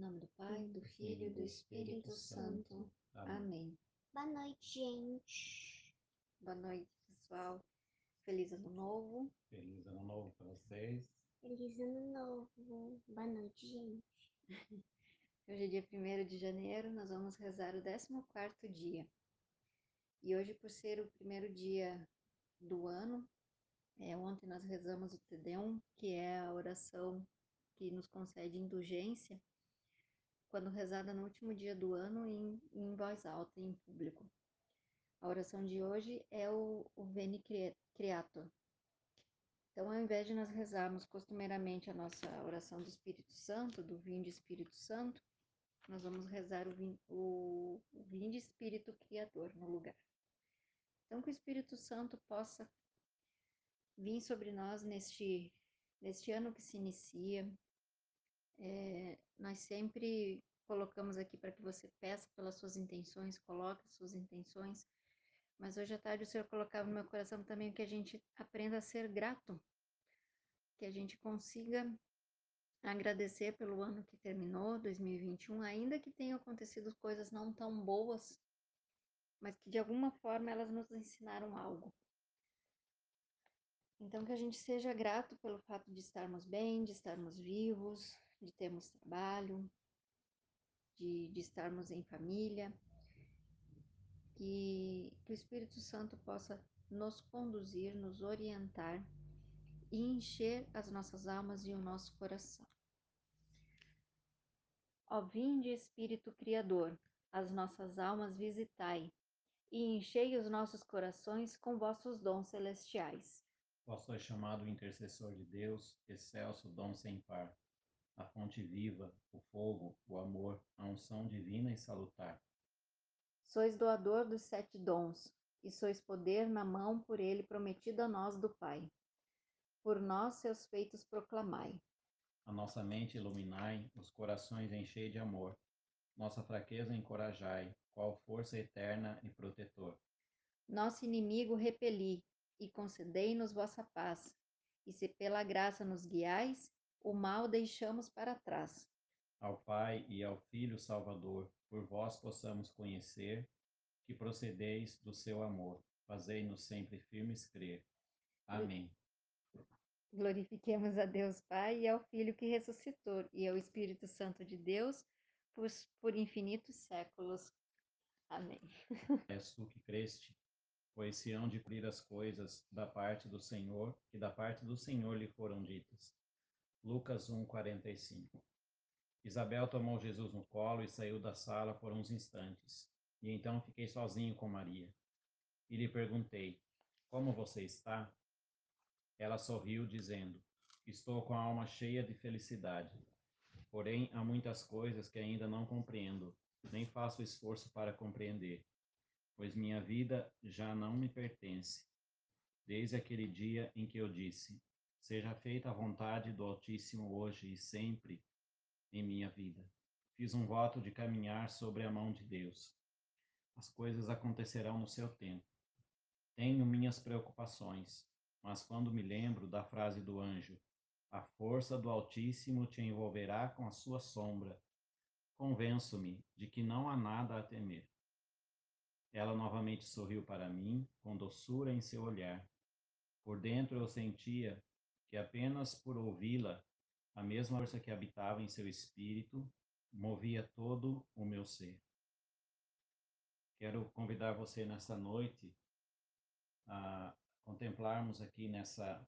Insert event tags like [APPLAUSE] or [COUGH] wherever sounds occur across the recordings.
Em nome do Pai, do Filho e do Espírito Santo. Amém. Boa noite, gente. Boa noite, pessoal. Feliz Ano Novo. Feliz ano novo para vocês. Feliz ano novo. Boa noite, gente. [LAUGHS] Hoje é dia 1 de janeiro, nós vamos rezar o 14º dia. E hoje, por ser o primeiro dia do ano, é, ontem nós rezamos o Te Deum, que é a oração que nos concede indulgência, quando rezada no último dia do ano em, em voz alta, em público. A oração de hoje é o, o Veni Creator. Então, ao invés de nós rezarmos costumeiramente a nossa oração do Espírito Santo, do Vinde Espírito Santo, nós vamos rezar o, vin, o, o Espírito Criador no lugar. Então, que o Espírito Santo possa vir sobre nós neste, neste ano que se inicia. É, nós sempre colocamos aqui para que você peça pelas suas intenções, coloque as suas intenções, mas hoje à tarde o Senhor colocava no meu coração também que a gente aprenda a ser grato, que a gente consiga agradecer pelo ano que terminou, 2021, ainda que tenham acontecido coisas não tão boas, mas que de alguma forma elas nos ensinaram algo. Então, que a gente seja grato pelo fato de estarmos bem, de estarmos vivos, de termos trabalho, de, de estarmos em família, que, que o Espírito Santo possa nos conduzir, nos orientar e encher as nossas almas e o nosso coração. Ó vinde Espírito Criador, as nossas almas visitai, e enchei os nossos corações com vossos dons celestiais. Vós sois chamado intercessor de Deus, excelso dom sem par, a fonte viva, o fogo, o amor, a unção divina e salutar. Sois doador dos sete dons, e sois poder na mão por ele prometido a nós do Pai. Por nós seus feitos proclamai. A nossa mente iluminai, os corações enchei de amor. Nossa fraqueza encorajai, qual força eterna e protetor. Nosso inimigo repeli, e concedei-nos vossa paz. E se pela graça nos guiais, o mal deixamos para trás. Ao Pai e ao Filho Salvador, por vós possamos conhecer que procedeis do seu amor. Fazei-nos sempre firmes crer. Amém. Glorifiquemos a Deus Pai e ao Filho que ressuscitou, e ao Espírito Santo de Deus, por, por infinitos séculos. Amém. És [LAUGHS] tu que creste, pois se hão de cumprir as coisas da parte do Senhor, que da parte do Senhor lhe foram ditas. Lucas 1, 45 Isabel tomou Jesus no colo e saiu da sala por uns instantes. E então fiquei sozinho com Maria. E lhe perguntei: Como você está? Ela sorriu, dizendo: Estou com a alma cheia de felicidade. Porém, há muitas coisas que ainda não compreendo, nem faço esforço para compreender, pois minha vida já não me pertence. Desde aquele dia em que eu disse: Seja feita a vontade do Altíssimo hoje e sempre em minha vida. Fiz um voto de caminhar sobre a mão de Deus. As coisas acontecerão no seu tempo. Tenho minhas preocupações, mas quando me lembro da frase do anjo, a força do Altíssimo te envolverá com a sua sombra, convenço-me de que não há nada a temer. Ela novamente sorriu para mim, com doçura em seu olhar. Por dentro eu sentia que apenas por ouvi-la, a mesma força que habitava em seu espírito movia todo o meu ser. Quero convidar você nessa noite a contemplarmos aqui nessa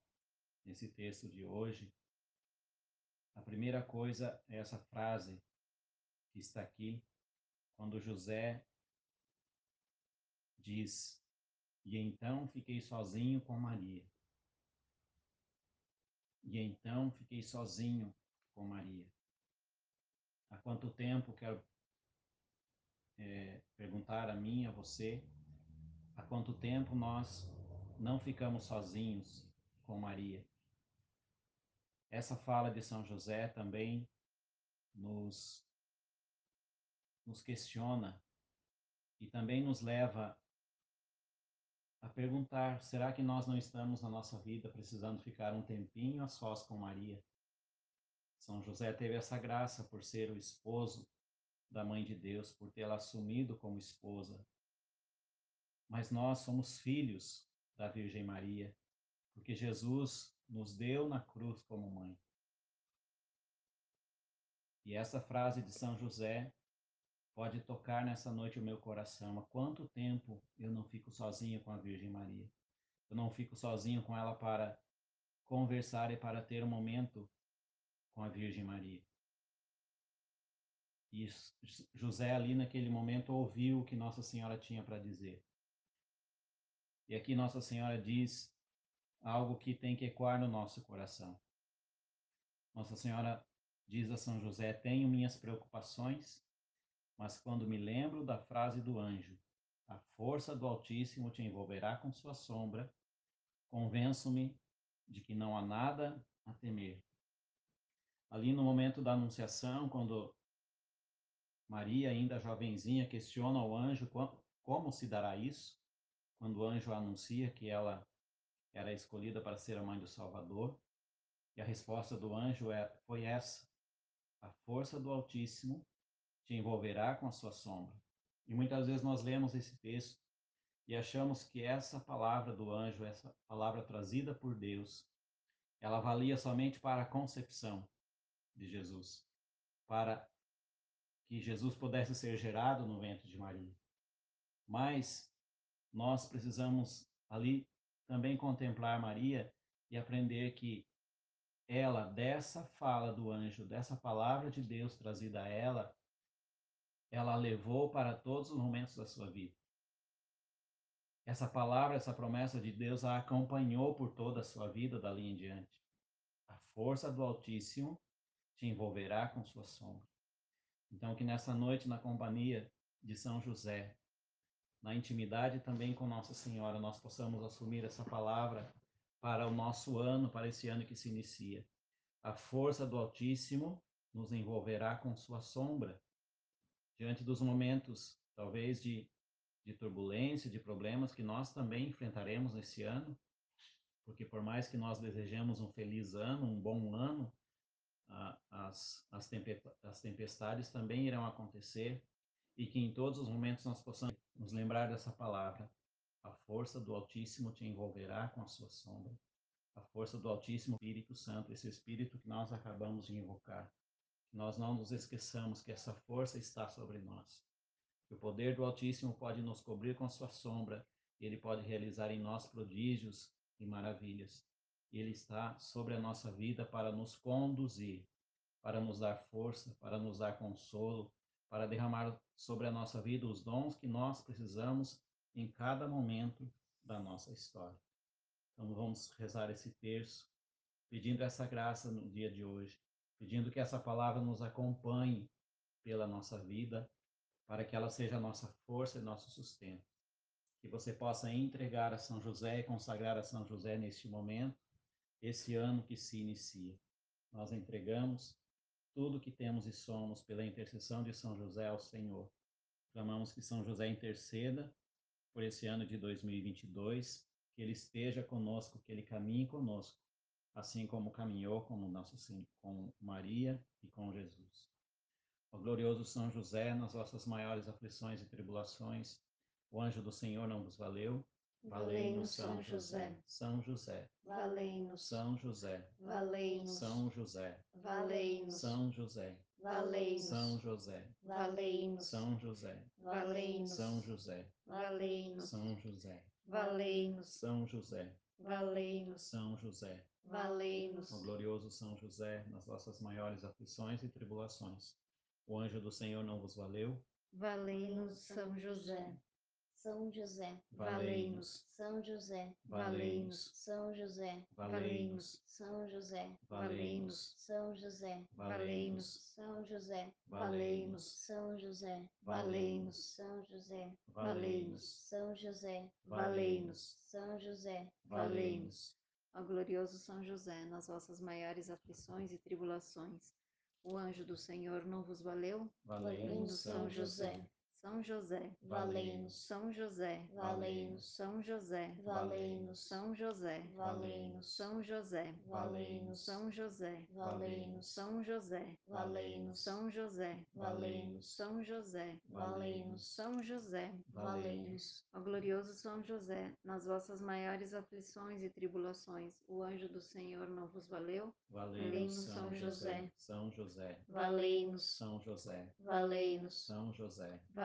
nesse texto de hoje. A primeira coisa é essa frase que está aqui, quando José diz: E então fiquei sozinho com Maria. E então fiquei sozinho com Maria. Há quanto tempo quero é, perguntar a mim, a você, há quanto tempo nós não ficamos sozinhos com Maria? Essa fala de São José também nos, nos questiona e também nos leva a perguntar: será que nós não estamos na nossa vida precisando ficar um tempinho a sós com Maria? São José teve essa graça por ser o esposo da mãe de Deus, por tê-la assumido como esposa. Mas nós somos filhos da Virgem Maria, porque Jesus nos deu na cruz como mãe. E essa frase de São José pode tocar nessa noite o meu coração. Há quanto tempo eu não fico sozinho com a Virgem Maria? Eu não fico sozinho com ela para conversar e para ter um momento com a Virgem Maria. E José ali naquele momento ouviu o que Nossa Senhora tinha para dizer. E aqui Nossa Senhora diz algo que tem que ecoar no nosso coração. Nossa Senhora diz a São José: Tenho minhas preocupações, mas quando me lembro da frase do anjo, a força do Altíssimo te envolverá com sua sombra, convenço-me de que não há nada a temer. Ali no momento da anunciação, quando Maria, ainda jovenzinha, questiona ao anjo como se dará isso, quando o anjo anuncia que ela era escolhida para ser a mãe do Salvador. E a resposta do anjo é, foi essa: A força do Altíssimo te envolverá com a sua sombra. E muitas vezes nós lemos esse texto e achamos que essa palavra do anjo, essa palavra trazida por Deus, ela valia somente para a concepção de Jesus, para que Jesus pudesse ser gerado no ventre de Maria. Mas nós precisamos ali também contemplar Maria e aprender que ela, dessa fala do anjo, dessa palavra de Deus trazida a ela, ela levou para todos os momentos da sua vida. Essa palavra, essa promessa de Deus a acompanhou por toda a sua vida dali em diante. A força do Altíssimo te envolverá com sua sombra. Então, que nessa noite, na companhia de São José, na intimidade também com Nossa Senhora, nós possamos assumir essa palavra para o nosso ano, para esse ano que se inicia. A força do Altíssimo nos envolverá com sua sombra. Diante dos momentos, talvez, de, de turbulência, de problemas que nós também enfrentaremos nesse ano, porque por mais que nós desejemos um feliz ano, um bom ano, as, as tempestades também irão acontecer e que em todos os momentos nós possamos nos lembrar dessa palavra. A força do Altíssimo te envolverá com a sua sombra. A força do Altíssimo Espírito Santo, esse Espírito que nós acabamos de invocar. Nós não nos esqueçamos que essa força está sobre nós. O poder do Altíssimo pode nos cobrir com sua sombra. Ele pode realizar em nós prodígios e maravilhas. Ele está sobre a nossa vida para nos conduzir, para nos dar força, para nos dar consolo, para derramar sobre a nossa vida os dons que nós precisamos em cada momento da nossa história. Então vamos rezar esse terço, pedindo essa graça no dia de hoje, pedindo que essa palavra nos acompanhe pela nossa vida, para que ela seja nossa força e nosso sustento. Que você possa entregar a São José e consagrar a São José neste momento, esse ano que se inicia. Nós entregamos tudo que temos e somos pela intercessão de São José ao Senhor. Clamamos que São José interceda por esse ano de 2022, que ele esteja conosco, que ele caminhe conosco, assim como caminhou com nosso com Maria e com Jesus. Ó glorioso São José, nas vossas maiores aflições e tribulações, o anjo do Senhor não vos valeu, Valei-nos, São José. São José. Valei-nos. São José. Valei-nos. São José. Valei-nos. São José. Valei-nos. São José. Valei-nos. São José. Valei-nos. São José. Valei-nos. São José. Valei-nos. São José. Valei-nos. São José. Valei-nos. Ó glorioso São José, nas vossas maiores aflições e tribulações, o anjo do Senhor não vos valeu? Valei-nos, São José. São José, Valei-nos. São José, Valei-nos. São José, Valei-nos. São José, Valei-nos. São José, Valei-nos. São José, Valei-nos. São José, Valei-nos. São José, Valei-nos. São José, Valei-nos. São José, Valei-nos. Ó glorioso São José, nas vossas maiores aflições e tribulações, o anjo do Senhor não vos valeu? Valei-nos, São José. São José, valei-nos, São José, valei-nos, São José, valei-nos, São José, valei-nos, São José, valei-nos, São José, valei-nos, São José, valei-nos, São José, valei-nos, São José, valei-nos, São José, valei-nos, Ó glorioso São José, nas vossas maiores aflições e tribulações, o anjo do Senhor não vos valeu? Valei-nos, São José, São José, valei-nos, São José, valei-nos, São José,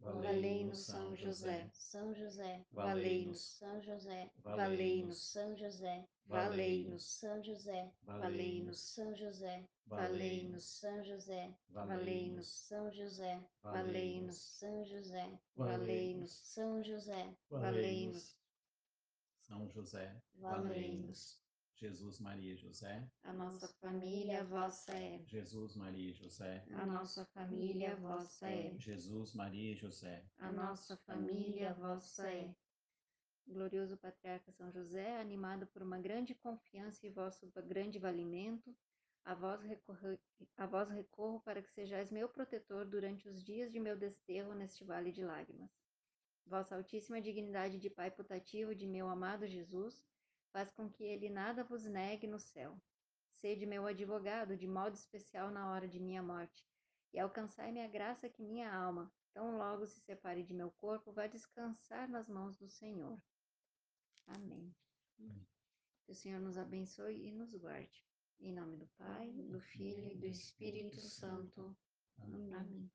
Valei-nos, São José, São José, valei-nos, São José, valei-nos, São José, valei-nos, São José, valei-nos, São José, valei-nos, São José, valei-nos, São José, valei-nos, São José, valei-nos, São José, valei-nos, São José, valei-nos. Jesus, Maria e José, A nossa família vossa é, Jesus, Maria e José, a nossa família vossa é, Jesus, Maria e José, a nossa família vossa é. Glorioso Patriarca São José, animado por uma grande confiança e vosso grande valimento, a vós, recorro, a vós recorro para que sejais meu protetor durante os dias de meu desterro neste vale de lágrimas. Vossa altíssima dignidade de Pai putativo de meu amado Jesus, faz com que ele nada vos negue no céu. Sede meu advogado, de modo especial na hora de minha morte, e alcançai-me a graça que minha alma, tão logo se separe de meu corpo, vá descansar nas mãos do Senhor. Amém. Que o Senhor nos abençoe e nos guarde. Em nome do Pai, do Filho e do Espírito Santo. Amém.